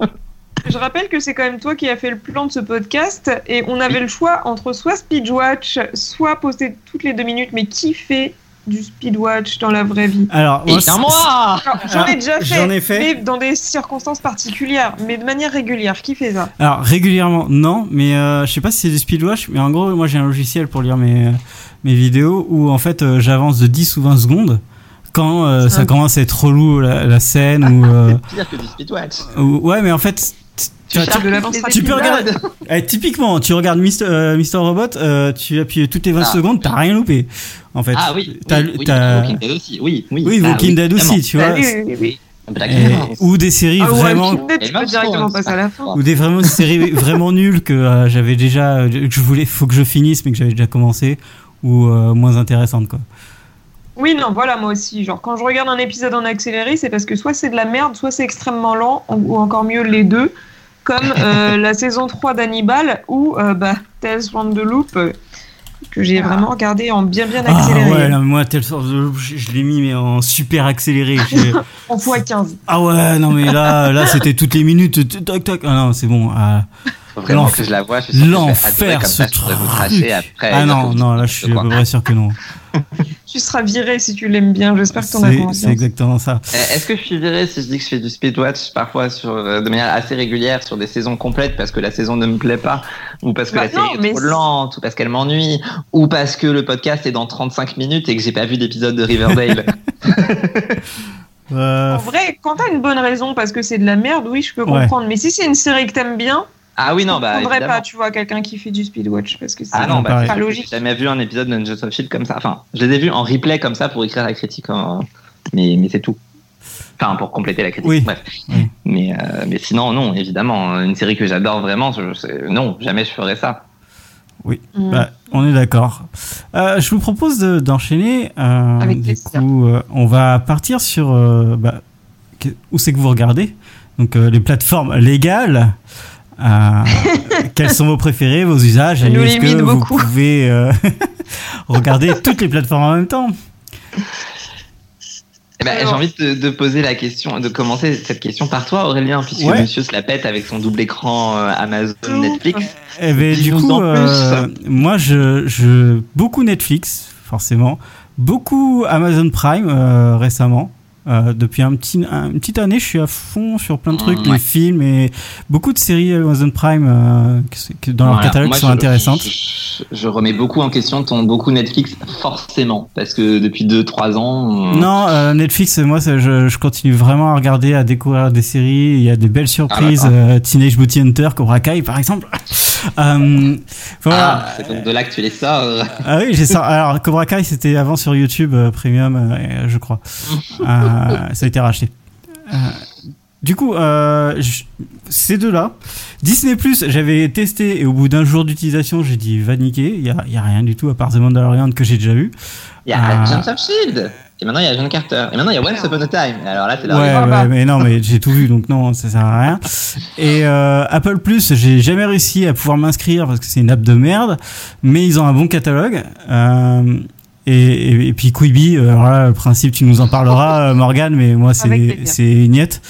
Je rappelle que c'est quand même toi qui as fait le plan de ce podcast et on avait le choix entre soit speedwatch, soit poster toutes les deux minutes, mais qui fait du speedwatch dans la vraie vie? Alors, moi, moi J'en ai déjà fait, J'en ai fait. mais dans des circonstances particulières, mais de manière régulière. Qui fait ça? Alors régulièrement, non, mais euh, je sais pas si c'est du speedwatch, mais en gros, moi j'ai un logiciel pour lire mes, euh, mes vidéos où en fait euh, j'avance de 10 ou 20 secondes quand euh, ça commence à être relou la, la scène ou, euh, Pire que du speedwatch. ou- ouais, mais en fait tu, Tu de tu peux regarder- eh, typiquement, tu regardes Mister, euh, Mister Robot, euh, tu appuies toutes les 20 Ah. secondes, t'as rien loupé. En fait, Ah oui, T'as- oui, oui, t'as- Walking Dead aussi, oui, oui. oui, Ah Walking Dead aussi, tu Bah vois. oui, oui, oui. Black Et- Mirror. ou des séries Ah, vraiment Walking Dead, tu Game peux of directement Thrones, passer à la fin. parfois. ou des vraiment séries vraiment nulles que euh, j'avais déjà que je voulais faut que je finisse mais que j'avais déjà commencé ou euh, moins intéressantes quoi. Oui, non, voilà, moi aussi. Genre, quand je regarde un épisode en accéléré, c'est parce que soit c'est de la merde, soit c'est extrêmement lent, ou encore mieux, les deux. Comme euh, la saison 3 d'Hannibal, ou euh, bah, Tales from the Loop, euh, que j'ai Ah. vraiment regardé en bien bien Ah accéléré. ouais, non, mais moi telle sorte de je, je l'ai mis mais en super accéléré. En x15. ah ouais, non mais là là c'était toutes les minutes tac tac. Ah non, c'est bon. Faut vraiment que je la vois. Je suis l'enfer, comme ça, je pourrais vous après. Ah non, non, là je suis à peu près sûr que non. Tu seras viré si tu l'aimes bien, j'espère que t'en as C'est conscience. c'est exactement ça. Euh, Est-ce que je suis viré si je dis que je fais du speedwatch parfois sur, euh, de manière assez régulière sur des saisons complètes parce que la saison ne me plaît pas ou parce que Bah la série non, est trop lente ou parce qu'elle m'ennuie ou parce que le podcast est dans 35 minutes et que j'ai pas vu d'épisode de Riverdale? Euh, En vrai, quand t'as une bonne raison parce que c'est de la merde, oui, je peux Ouais. comprendre. Mais si c'est une série que t'aimes bien, Ah oui non je bah comprendrais évidemment. pas, tu vois, quelqu'un qui fait du speedwatch parce que c'est Ah non, bah, pas logique. J'ai jamais vu un épisode de Ninja of Shield comme ça. Enfin, je les ai vus en replay comme ça pour écrire la critique, en- mais, mais c'est tout. Enfin, pour compléter la critique. Oui. Bref. Oui. Mais, euh, mais sinon, non, évidemment, une série que j'adore vraiment, je, non, jamais je ferais ça. Mm. Bah, on est d'accord. Euh, je vous propose de- d'enchaîner. euh, Avec du plaisir. coup, euh, on va partir sur euh, bah, que- où c'est que vous regardez. Donc euh, les plateformes légales. Euh, quels sont vos préférés, vos usages nous Est-ce que vous pouvez, euh, regarder toutes les plateformes en même temps. Eh ben, J'ai envie de, de poser la question, de commencer cette question par toi, Aurélien, puisque Ouais. monsieur se la pète avec son double écran euh, Amazon, Tout. Netflix. Eh ben, du coup, euh, moi, je, je beaucoup Netflix, forcément, beaucoup Amazon Prime euh, récemment. Euh, depuis un petit, un- une petite année, je suis à fond sur plein de trucs, Mm, les ouais. films et beaucoup de séries Amazon Prime euh, qui- qui- dans leur catalogue Moi, sont je- intéressantes. Je, je remets beaucoup en question ton beaucoup Netflix, forcément, parce que depuis 2-3 ans. euh, Non, euh, Netflix, moi, je, je continue vraiment à regarder, à découvrir des séries. Il y a des belles surprises. Ah, euh, Teenage Booty Hunter, Cobra Kai, par exemple. Voilà. Ah, c'est donc de là que tu les sors. Ah oui, j'ai ça. Alors, Cobra Kai, c'était avant sur YouTube Premium, je crois. Euh, ça a été racheté. Euh, du coup, euh, je- ces deux-là, Disney Plus, j'avais testé et au bout d'un jour d'utilisation, j'ai dit va niquer. Il y a, y a rien du tout à part The Mandalorian que j'ai déjà vu. Il y a Ah. Agents of Shield. Et maintenant il y a John Carter. Et maintenant il y a Once Upon a Time. Alors là c'est la Ouais, ouais, mais non, mais j'ai tout vu, donc non, ça sert à rien. Et euh, Apple Plus, j'ai jamais réussi à pouvoir m'inscrire parce que c'est une app de merde, mais ils ont un bon catalogue. Euh, et, et, et puis Quibi, euh, alors là, le principe, tu nous en parleras, euh, Morgane, mais moi c'est c'est niette.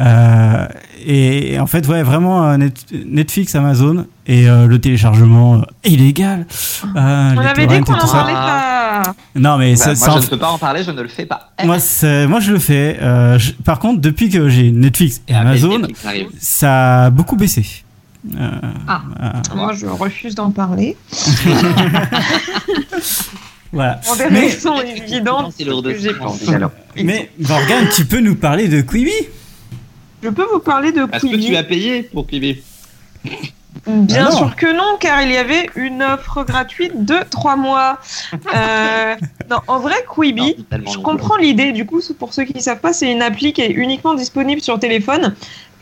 Euh, et, et en fait, ouais, vraiment Net- Netflix, Amazon et euh, le téléchargement euh, illégal. Euh, On les avait dit qu'on et tout en ça. parlait pas. Non, mais Bah, ça, moi ça je ne peux pas en parler, je ne le fais pas. moi, moi, je le fais. Euh, je- par contre, depuis que j'ai Netflix et Ah, Amazon, Netflix ça a beaucoup baissé. Euh, Ah. euh, Moi, je refuse d'en parler. voilà. Pour des Mais- raisons évidentes que pensé. Alors, Mais Morgane, tu peux nous parler de Quibi? Je peux vous parler de Parce que Quibi tu as payé pour Quibi? Bien Ah sûr que non, car il y avait une offre gratuite de 3 mois. Euh, non, en vrai, Quibi, Non, je comprends l'idée. Du coup, pour ceux qui ne savent pas, c'est une appli qui est uniquement disponible sur téléphone.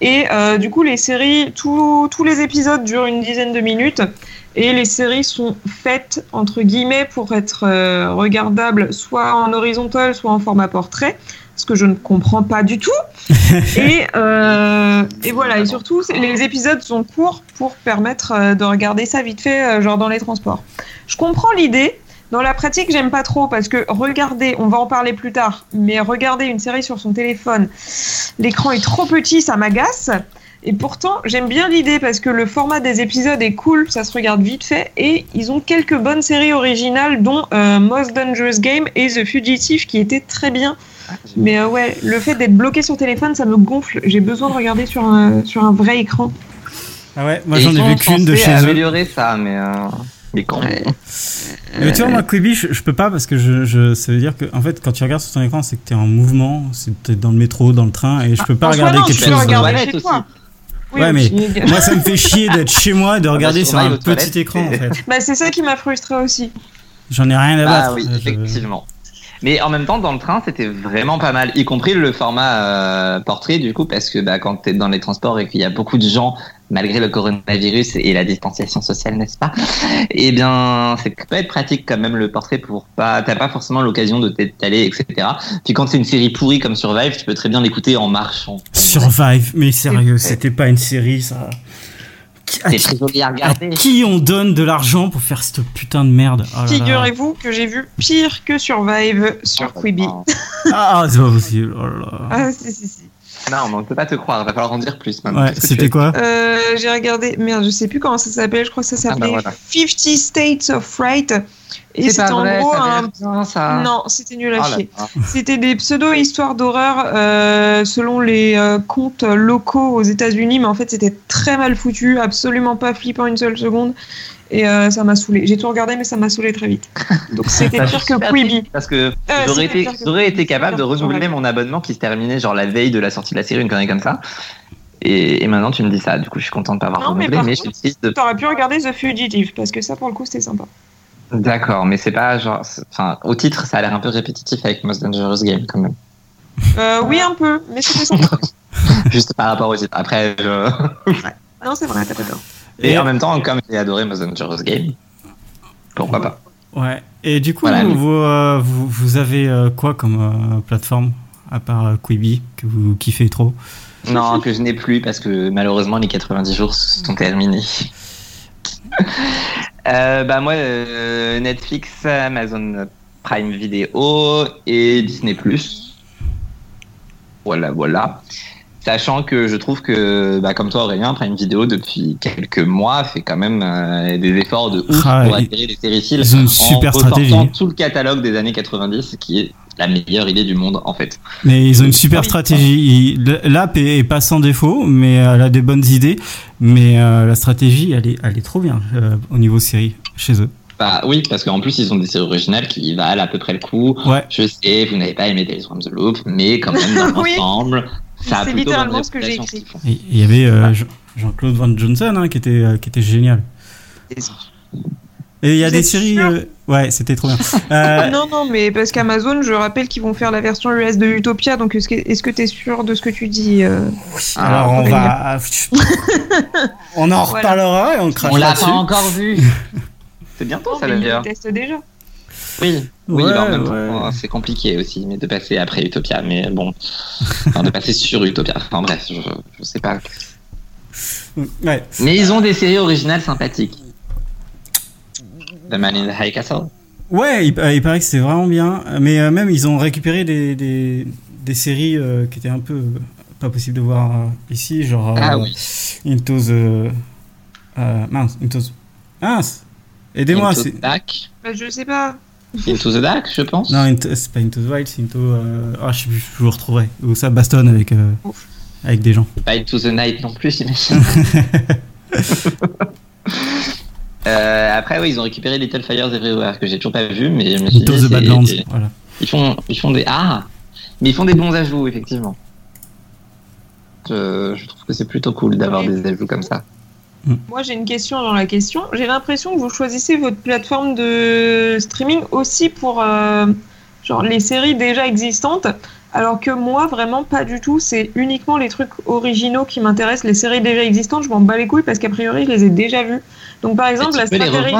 Et euh, du coup, les séries, tous les épisodes durent une dizaine de minutes. Et les séries sont faites, entre guillemets, pour être euh, regardables soit en horizontal, soit en format portrait. Ce que je ne comprends pas du tout. et, euh, et voilà, et surtout, les épisodes sont courts pour permettre euh, de regarder ça vite fait, genre dans les transports. Je comprends l'idée. Dans la pratique, j'aime pas trop parce que regarder, on va en parler plus tard, mais regarder une série sur son téléphone, l'écran est trop petit, ça m'agace. Et pourtant, j'aime bien l'idée parce que le format des épisodes est cool, ça se regarde vite fait, et ils ont quelques bonnes séries originales, dont euh, Most Dangerous Game et The Fugitive, qui étaient très bien. Mais euh, ouais, le fait d'être bloqué sur téléphone, ça me gonfle. J'ai besoin de regarder sur un, sur un vrai écran. Ah ouais, moi j'en ai vu qu'une de chez eux. améliorer ça, mais. Euh... Mais quand Mais tu vois, moi, Quibi, je, je peux pas parce que je, je, ça veut dire que, en fait, quand tu regardes sur ton écran, c'est que t'es en mouvement, c'est que t'es dans le métro, dans le train, et je peux pas regarder non, quelque peux chose. regarder Toilette chez toi. Oui, Ouais, mais-. Moi, ça me fait chier d'être chez moi de regarder sur un petit écran, en fait. Bah, c'est ça qui m'a frustré aussi. J'en ai rien à battre. Ah oui, Je- effectivement. Mais en même temps, dans le train, c'était vraiment pas mal, y compris le format euh, portrait, du coup, parce que bah, quand tu es dans les transports et qu'il y a beaucoup de gens, malgré le coronavirus et la distanciation sociale, n'est-ce pas? Eh bien, c'est peut être pratique quand même le portrait pour pas, t'as pas forcément l'occasion de t'étaler, etc. Puis quand c'est une série pourrie comme Survive, tu peux très bien l'écouter en marchant. Survive, mais sérieux, c'était pas une série, ça. Qui- À qui, à qui on donne de l'argent pour faire cette putain de merde Oh. Figurez-vous que j'ai vu pire que Survive sur Quibi. Ah, c'est pas possible. Oh là là. Ah, si, si, si. Non, mais on peut pas te croire, va falloir en dire plus maintenant. Ouais, c'était quoi Euh, j'ai regardé, merde, je sais plus comment ça s'appelle, je crois que ça Ah, bah s'appelait voilà. 50 States of Fright. Et C'est c'était en vrai, gros un. bien, ça. Non, c'était nul à Oh chier. C'était des pseudo-histoires d'horreur euh, selon les euh, contes locaux aux États-Unis, mais en fait c'était très mal foutu, absolument pas flippant une seule seconde. Et euh, ça m'a saoulé. J'ai tout regardé, mais ça m'a saoulé très vite. Donc c'était pire que Quibi. Parce que j'aurais été, que j'aurais été capable de renouveler mon abonnement qui se terminait genre la veille de la sortie de la série, une connerie comme ça. Et, et maintenant tu me dis ça, du coup je suis content de pas avoir Non, mais renouvelé, mais, je contre- suis triste de. T'aurais pu regarder The Fugitive, parce que ça pour le coup c'était sympa. D'accord, mais c'est pas genre. c'est- Enfin, au titre, ça a l'air un peu répétitif avec Most Dangerous Game quand même. Euh, oui, un peu, mais c'était sympa. Juste par rapport au titre. Après, je. non, c'est vrai, t'as pas tort. Et, Et- en même temps, comme j'ai adoré Most Dangerous Game, pourquoi pas Ouais. Et du coup, Voilà, vous, mais- vous, euh, vous, vous avez euh, quoi comme euh, plateforme à part euh, Quibi que vous kiffez trop? Non, que je n'ai plus parce que malheureusement les 90 jours sont terminés. Euh, bah moi, euh, Netflix, Amazon Prime Video et Disney+. Voilà, voilà. Sachant que je trouve que, bah, comme toi Aurélien, Prime Video depuis quelques mois fait quand même euh, des efforts de ouf Ah, pour attirer les séries ils ont une en super ressortant stratégie. tout le catalogue des années 90 qui est la meilleure idée du monde en fait. Mais ils ont une super Oui. stratégie. L'app est, est pas sans défaut, mais elle a des bonnes idées. Mais euh, la stratégie, elle est, elle est trop bien euh, au niveau série chez eux. Bah oui, parce qu'en plus ils ont des séries originales qui valent à peu près le coup. Ouais. Je sais, vous n'avez pas aimé Tales from the Loop, mais quand même dans Oui. l'ensemble, ça a C'est littéralement ce que j'ai écrit. Il y avait euh, Jean- Jean-Claude Van Johnson hein, qui était euh, qui était génial. Et il y a Vous des séries. Ouais, c'était trop bien. Euh, Non, non, mais parce qu'Amazon, je rappelle qu'ils vont faire la version US de Utopia, donc est-ce que que t'es sûr de ce que tu dis euh alors on va, on en Voilà. reparlera et on crache On l'a pas encore vu. C'est bientôt ça mais ils d'ailleurs. le testent déjà. Oui, oui, Ouais, bah, en même ouais. temps, c'est compliqué aussi, mais de passer après Utopia, mais bon, enfin, de passer sur Utopia. Enfin bref, je, je sais pas. Ouais. Mais ils ont des séries originales sympathiques. The Man in the High Castle. Ouais, il, euh, il paraît que c'est vraiment bien. Mais euh, même, ils ont récupéré des, des, des séries euh, qui étaient un peu euh, pas possible de voir euh, ici, genre euh, Ah oui. Into the. euh, mince, Into the. Mince Aidez-moi, Into the Dark. Bah, je sais pas. Into the Dark, je pense. Non, Into- c'est pas Into the Wild, c'est Into. euh, Ah, je sais plus, je vous retrouverai. Ou ça bastonne avec, euh, avec des gens. Pas Into the Night non plus, j'imagine. Euh, après, oui, ils ont récupéré Little Fires Everywhere que j'ai toujours pas vu, mais je me suis dit, the Badlands, voilà. Ils font, ils font des ah, mais ils font des bons ajouts effectivement. Je, je trouve que c'est plutôt cool d'avoir des ajouts comme ça. Moi, j'ai une question dans la question. J'ai l'impression que vous choisissez votre plateforme de streaming aussi pour euh, genre les séries déjà existantes, alors que moi, vraiment pas du tout. C'est uniquement les trucs originaux qui m'intéressent. Les séries déjà existantes, je m'en bats les couilles parce qu'a priori, je les ai déjà vues. Donc, par exemple, la stratégie.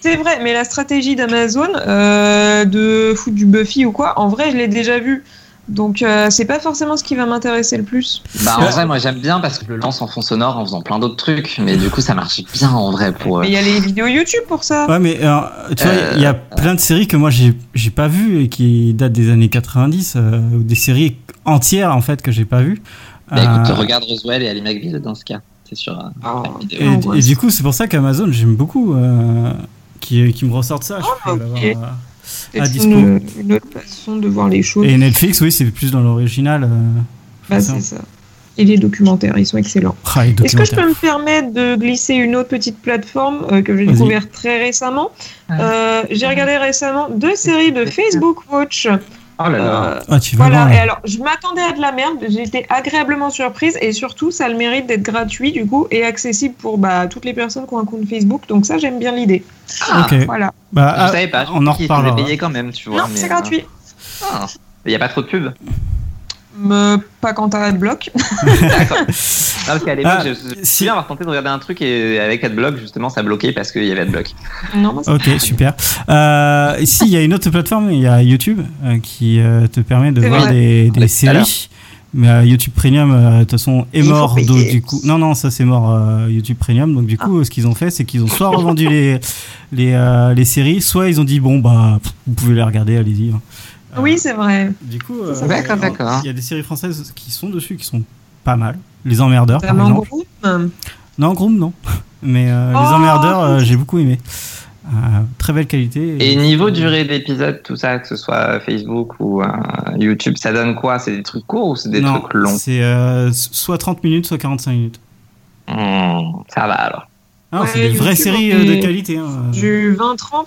C'est vrai, mais la stratégie d'Amazon euh, de foutre du Buffy ou quoi, en vrai, je l'ai déjà vu. Donc, euh, c'est pas forcément ce qui va m'intéresser le plus. Bah en vrai, moi j'aime bien parce que je le lance en fond sonore en faisant plein d'autres trucs, mais du coup ça marche bien en vrai pour. euh, Mais il y a les vidéos YouTube pour ça. Ouais, mais tu vois, il y a plein de séries que moi j'ai j'ai pas vues et qui datent des années 90, euh, ou des séries entières en fait que j'ai pas vues. Bah écoute, regarde Roswell et Ali McBeal dans ce cas, c'est sur. euh, Oh. Prime Video. Et, du coup, c'est pour ça qu'Amazon, j'aime beaucoup euh, qui, qui me ressortent ça. je Oh, peux l'avoir, à dispo. une, une autre façon de voir les choses. Et Netflix, oui, c'est plus dans l'original. euh, Bah, c'est ça. Et les documentaires, ils sont excellents. Ah, Est-ce que je peux me permettre de glisser une autre petite plateforme euh, que j'ai découverte très récemment? Euh, J'ai regardé récemment deux séries de Facebook Watch. Oh là là. Euh, Ah, tu vas voilà, voir, et alors je m'attendais à de la merde, j'ai été agréablement surprise et surtout ça a le mérite d'être gratuit du coup et accessible pour bah, toutes les personnes qui ont un compte Facebook, donc ça j'aime bien l'idée. Ah, Ok. Voilà. Bah, Je ah, savais pas. je on en reparlera. payer quand même, tu vois. non, c'est euh, gratuit. ah. Il n'y a pas trop de pub. Me- pas quand t'as Adblock. D'accord. Non, parce qu'à l'époque, Ah, je, je me si. avoir tenté de regarder un truc et avec Adblock, justement, ça bloquait parce qu'il y avait Adblock. non, Ok, super. Euh, ici, il y a une autre plateforme, il y a YouTube euh, qui euh, te permet de voir vrai. des, séries. Mais euh, YouTube Premium, euh, de toute façon, est mort. Donc, du coup, non, non, ça c'est mort. euh, YouTube Premium. Donc, du coup, ce qu'ils ont fait, c'est qu'ils ont soit revendu les les, euh, les séries, soit ils ont dit bon bah, pff, vous pouvez les regarder, allez-y. hein. Euh, Oui, c'est vrai. Du coup, euh, ça. D'accord, d'accord. Il y a des séries françaises qui sont dessus, qui sont pas mal. Les emmerdeurs, par exemple. euh, Non, Groom, non. Mais euh, les Oh, emmerdeurs, euh, j'ai beaucoup aimé. Euh, très belle qualité. Et niveau durée d'épisode, tout ça, que ce soit Facebook ou euh, YouTube, ça donne quoi? C'est des trucs courts ou c'est des non, trucs longs? C'est euh, soit 30 minutes, soit 45 minutes. Hmm, Ça va alors. Ah, Ouais, c'est des vraies séries euh, de qualité. hein. Du 20-30.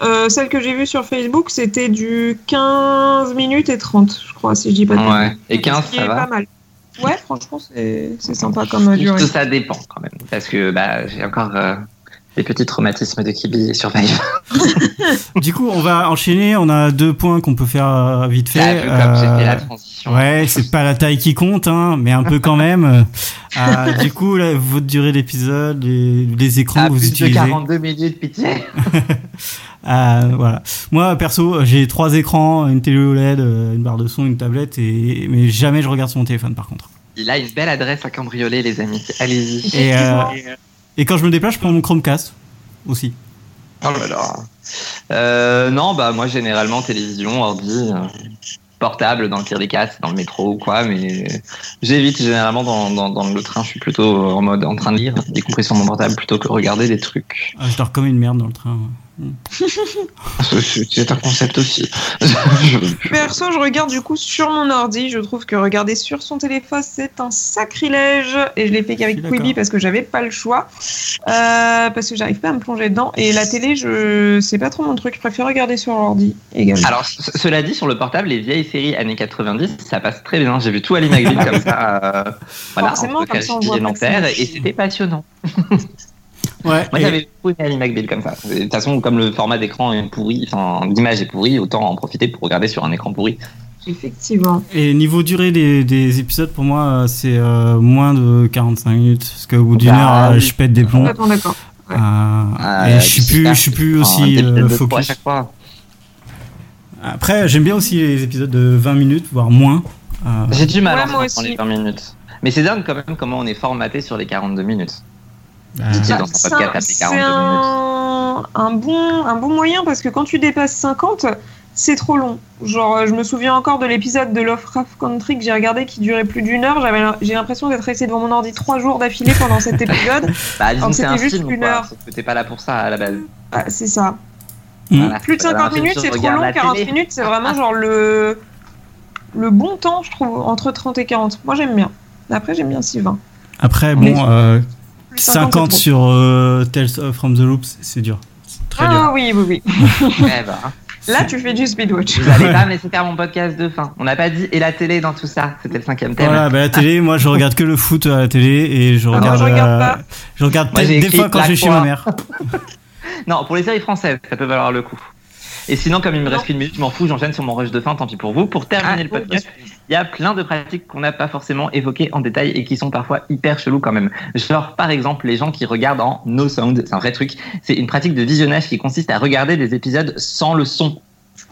Euh, celle que j'ai vue sur Facebook, c'était du 15 minutes et 30, je crois, si je dis pas de Ouais. bêtises. Et 15, Ce qui ça va pas mal. Ouais, franchement, c'est c'est sympa comme euh, durée. Juste ça dépend quand même. Parce que bah, j'ai encore euh, des petits traumatismes de Kibi et Survive. Du coup, on va enchaîner. On a deux points qu'on peut faire euh, vite T'as fait. j'ai fait la Euh, transition. Ouais, c'est pas la taille qui compte, hein, mais un peu quand même. Euh, du coup, là, votre durée d'épisode, les, les écrans Ah, que vous plus de utilisez. 42 minutes, pitié. Euh, voilà. Moi, perso, j'ai trois écrans, une télé OLED, euh, une barre de son, une tablette, et mais jamais je regarde sur mon téléphone, par contre. Il a une belle adresse à cambrioler, les amis. Allez-y. Et, euh, et quand je me déplace, je prends mon Chromecast aussi. Oh là là. Euh, non, bah moi généralement télévision, ordi, euh, portable dans le pire des cas, c'est dans le métro ou quoi, mais j'évite généralement dans, dans, dans le train, je suis plutôt en mode en train de lire, décompresser sur mon portable plutôt que regarder des trucs. Ah, je dors comme une merde dans le train. ouais. C'est un concept aussi. Perso, je regarde du coup sur mon ordi. Je trouve que regarder sur son téléphone, c'est un sacrilège. Et je l'ai fait qu'avec. Quibi parce que j'avais pas le choix. Euh, parce que j'arrive pas à me plonger dedans. Et la télé, je c'est pas trop mon truc. Je préfère regarder sur l'ordi également. Alors, cela dit, sur le portable, les vieilles séries années 90, ça passe très bien. J'ai vu tout Ali McBeal comme ça, euh, voilà, Forcément, comme ça, on voit et c'était passionnant. Ouais. Moi, et- j'avais beaucoup aimé Ali McBeal comme ça. De toute façon, comme le format d'écran est pourri, enfin, l'image est pourrie, autant en profiter pour regarder sur un écran pourri. Effectivement. Et niveau durée des, des épisodes, pour moi, euh, c'est euh, moins de 45 minutes. Parce qu'au bout d'une Bah, heure, euh, oui. je pète des plombs. D'accord. Ouais. Euh, Ah, et je suis plus, je suis plus aussi euh, trois à focus. chaque fois. Après, j'aime bien aussi les épisodes de 20 minutes, voire moins. Euh, J'ai du mal Ouais, ce moment, aussi. les 20 minutes. Mais c'est dingue quand même comment on est formaté sur les 42 minutes. Bah, Dit-il Bah, dans son c'est podcast un- appelé c'est 42 minutes. un, un bon, un bon moyen parce que quand tu dépasses 50, c'est trop long. Genre, je me souviens encore de l'épisode de Lovecraft Country que j'ai regardé qui durait plus d'une heure. J'avais, j'ai l'impression d'être resté devant mon ordi trois jours d'affilée pendant cet épisode. Bah, disons Alors que c'est c'était un juste film, une heure. T'es pas là pour ça à la base. Ah, c'est ça. Voilà. Plus de Voilà, un 50 film minutes, c'est trop long. la 40 télé. minutes, c'est vraiment genre le, le bon temps, je trouve, entre 30 et 40. Moi, j'aime bien. Après, j'aime bien 20. Après, Mais- bon, euh, 50, 50 c'est trop. sur euh, Tales from the Loops, c'est dur. Ah oui, oui, oui. Ouais, bah, hein. Là, tu fais du speedwatch. Vous allez pas me laisser faire mon podcast de fin. On n'a pas dit et la télé dans tout ça. C'était le cinquième thème. Voilà, bah, la télé, moi je regarde que le foot à la télé et je Ah, moi, regarde. je regarde euh, pas. je regarde Moi, des fois quand je suis chez ma mère. Non, pour les séries françaises, ça peut valoir le coup. Et sinon, comme il me reste Non. qu'une minute, je m'en fous, j'enchaîne sur mon rush de fin, tant pis pour vous. Pour terminer Ah, le oui, podcast, il y a plein de pratiques qu'on n'a pas forcément évoquées en détail et qui sont parfois hyper chelous quand même. Genre, par exemple, les gens qui regardent en no sound, c'est un vrai truc. C'est une pratique de visionnage qui consiste à regarder des épisodes sans le son.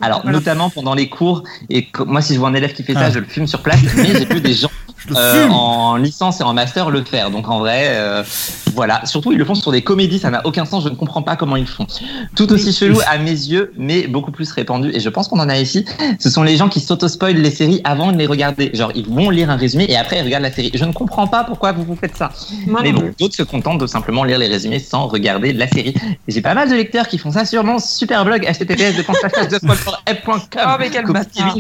Alors, Voilà. notamment pendant les cours, et moi, si je vois un élève qui fait ça, Ah. je le fume sur place, mais j'ai vu des gens Je euh, en licence et en master le faire. Donc en vrai, euh, voilà. Surtout, ils le font sur des comédies, ça n'a aucun sens, je ne comprends pas comment ils le font. Tout aussi chelou à mes yeux, mais beaucoup plus répandu, et je pense qu'on en a ici, ce sont les gens qui s'auto-spoilent les séries avant de les regarder. Genre, ils vont lire un résumé et après ils regardent la série. Je ne comprends pas pourquoi vous vous faites ça. Moi Mais bon, d'autres se contentent de simplement lire les résumés sans regarder la série. Et j'ai pas mal de lecteurs qui font ça sur mon super blog https Oh, mais quel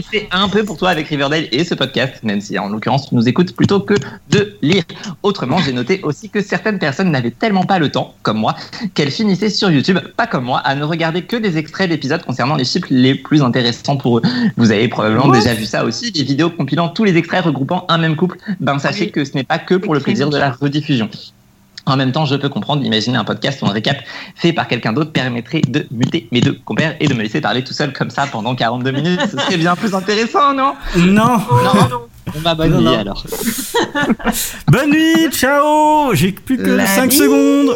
fait un peu pour toi avec Riverdale et ce podcast, même si en l'occurrence tu nous écoutes plutôt que de lire. Autrement, j'ai noté aussi que certaines personnes n'avaient tellement pas le temps, comme moi, qu'elles finissaient sur YouTube, pas comme moi, à ne regarder que des extraits d'épisodes concernant les chiffres les plus intéressants pour eux. Vous avez probablement What déjà vu ça aussi, des vidéos compilant tous les extraits regroupant un même couple. Ben sachez Oui. que ce n'est pas que pour le plaisir de la rediffusion. En même temps, je peux comprendre, imaginer un podcast ou un récap fait par quelqu'un d'autre permettrait de muter mes deux compères et de me laisser parler tout seul comme ça pendant 42 minutes. Ce serait bien plus intéressant, non? Non. Non, non. On va bonne Non, nuit non. alors. Bonne nuit, ciao. J'ai plus que La 5 bise. secondes.